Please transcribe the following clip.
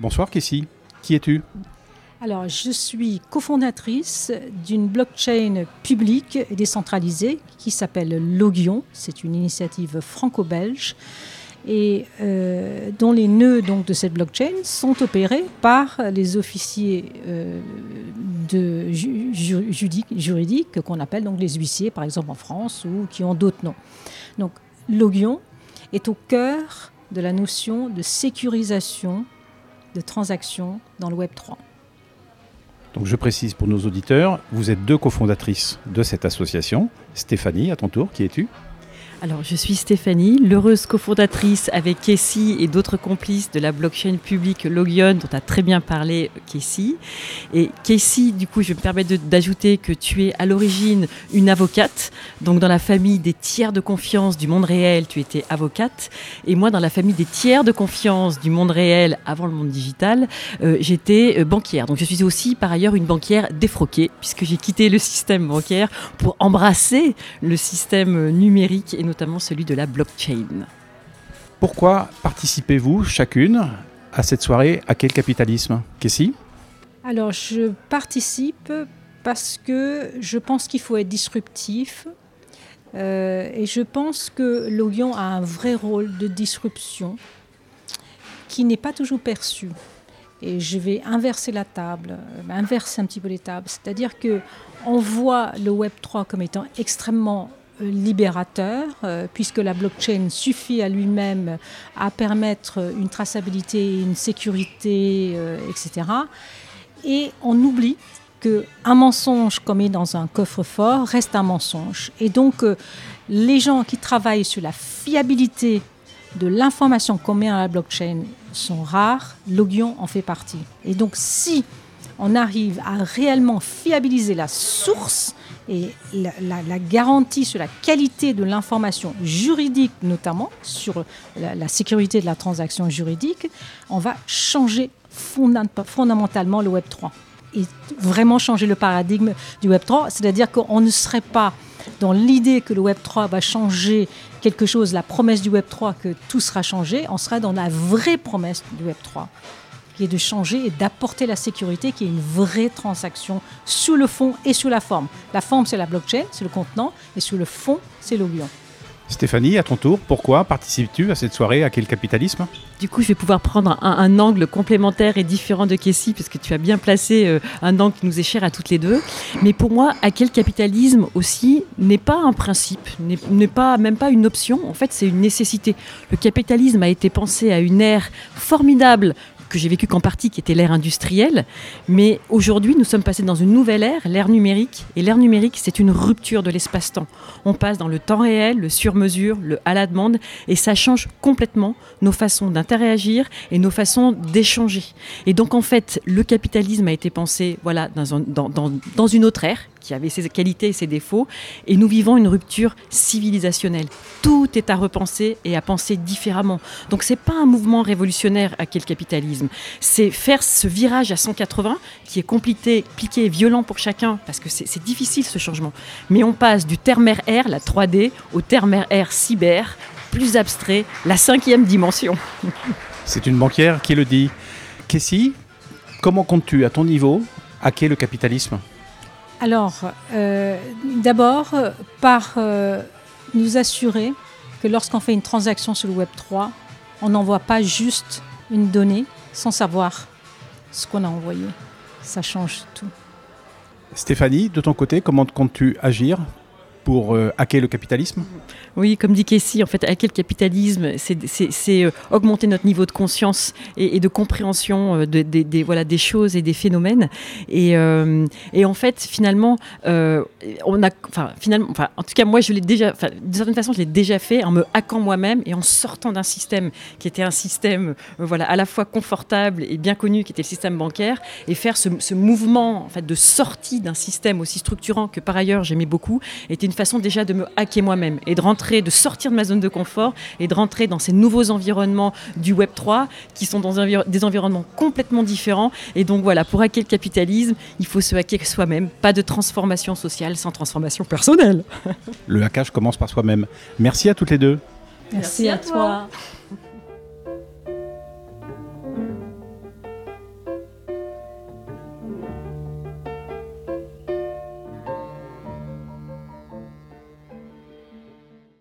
Bonsoir Kessie, qui es-tu? Alors, je suis cofondatrice d'une blockchain publique et décentralisée qui s'appelle Logion. C'est une initiative franco-belge et euh, dont les nœuds de cette blockchain sont opérés par les officiers euh, de juridiques, qu'on appelle donc les huissiers, par exemple en France, ou qui ont d'autres noms. Donc, Logion est au cœur de la notion de sécurisation transactions dans le Web 3. Donc je précise pour nos auditeurs, vous êtes deux cofondatrices de cette association. Stéphanie, à ton tour, qui es-tu? Alors, je suis Stéphanie, l'heureuse cofondatrice avec Kessie et d'autres complices de la blockchain publique Logion, dont a très bien parlé Kessie. Et Kessie, du coup, je me permets d'ajouter que tu es à l'origine une avocate. Donc, dans la famille des tiers de confiance du monde réel, tu étais avocate. Et moi, dans la famille des tiers de confiance du monde réel avant le monde digital, euh, j'étais euh, banquière. Donc, je suis aussi, par ailleurs, une banquière défroquée, puisque j'ai quitté le système bancaire pour embrasser le système numérique et notamment celui de la blockchain. Pourquoi participez-vous chacune à cette soirée À quel capitalisme Kessie? Alors, je participe parce que je pense qu'il faut être disruptif. Euh, et je pense que Logion a un vrai rôle de disruption qui n'est pas toujours perçu. Et je vais inverser la table, euh, inverser un petit peu les tables. C'est-à-dire que on voit le Web 3 comme étant extrêmement libérateur, euh, puisque la blockchain suffit à lui-même à permettre une traçabilité, une sécurité, euh, etc. Et on oublie qu'un mensonge commis dans un coffre-fort reste un mensonge. Et donc, euh, les gens qui travaillent sur la fiabilité de l'information qu'on met la blockchain sont rares. Logion en fait partie. Et donc, si on arrive à réellement fiabiliser la source, et la, garantie sur la qualité de l'information juridique, notamment sur la, sécurité de la transaction juridique, on va changer fondamentalement le Web 3 et vraiment changer le paradigme du Web 3, c'est-à-dire qu'on ne serait pas dans l'idée que le Web 3 va changer quelque chose, la promesse du Web 3 que tout sera changé, on serait dans la vraie promesse du Web 3 qui est de changer et d'apporter la sécurité, qui est une vraie transaction sous le fond et sous la forme. La forme, c'est la blockchain, c'est le contenant, et sous le fond, c'est l'Oglion. Stéphanie, à ton tour, pourquoi participes-tu à cette soirée? À quel capitalisme? Du coup, je vais pouvoir prendre un, angle complémentaire et différent de Kessie, puisque tu as bien placé euh, un angle qui nous est cher à toutes les deux. Mais pour moi, à quel capitalisme aussi n'est pas un principe, n'est pas même pas une option. En fait, c'est une nécessité. Le capitalisme a été pensé à une ère formidable que j'ai vécu qu'en partie, qui était l'ère industrielle. Mais aujourd'hui, nous sommes passés dans une nouvelle ère, l'ère numérique. Et l'ère numérique, c'est une rupture de l'espace-temps. On passe dans le temps réel, le sur-mesure, le à la demande, et ça change complètement nos façons d'interagir et nos façons d'échanger. Et donc, en fait, le capitalisme a été pensé voilà, dans, une autre ère, qui avait ses qualités et ses défauts, et nous vivons une rupture civilisationnelle. Tout est à repenser et à penser différemment. Donc c'est pas un mouvement révolutionnaire à quel capitalisme, c'est faire ce virage à 180 qui est compliqué, compliqué et violent pour chacun parce que c'est difficile ce changement. Mais on passe du terme R, la 3D, au terme R cyber, plus abstrait, la cinquième dimension. C'est une banquière qui le dit. Kessie, comment comptes-tu à ton niveau hacker le capitalisme? Alors, euh, d'abord, par euh, nous assurer que lorsqu'on fait une transaction sur le Web 3, on n'envoie pas juste une donnée sans savoir ce qu'on a envoyé. Ça change tout. Stéphanie, de ton côté, comment comptes-tu agir pour euh, hacker le capitalisme Oui, comme dit Kessie, en fait, hacker le capitalisme, c'est euh, augmenter notre niveau de conscience et, de compréhension euh, voilà, des choses et des phénomènes. Et, et en fait, finalement, on a, enfin, finalement, enfin, en tout cas, moi, je l'ai déjà, d'une certaine façon, je l'ai déjà fait en me hackant moi-même et en sortant d'un système qui était un système, voilà, à la fois confortable et bien connu, qui était le système bancaire, et faire ce, ce mouvement, en fait, de sortie d'un système aussi structurant que par ailleurs j'aimais beaucoup, était une façon déjà de me hacker moi-même et de rentrer, de sortir de ma zone de confort et de rentrer dans ces nouveaux environnements du Web 3 qui sont dans des environnements complètement différents. Et donc voilà, pour hacker le capitalisme, il faut se hacker soi-même. Pas de transformation sociale sans transformation personnelle. le hackage commence par soi-même. Merci à toutes les deux. Merci, à toi.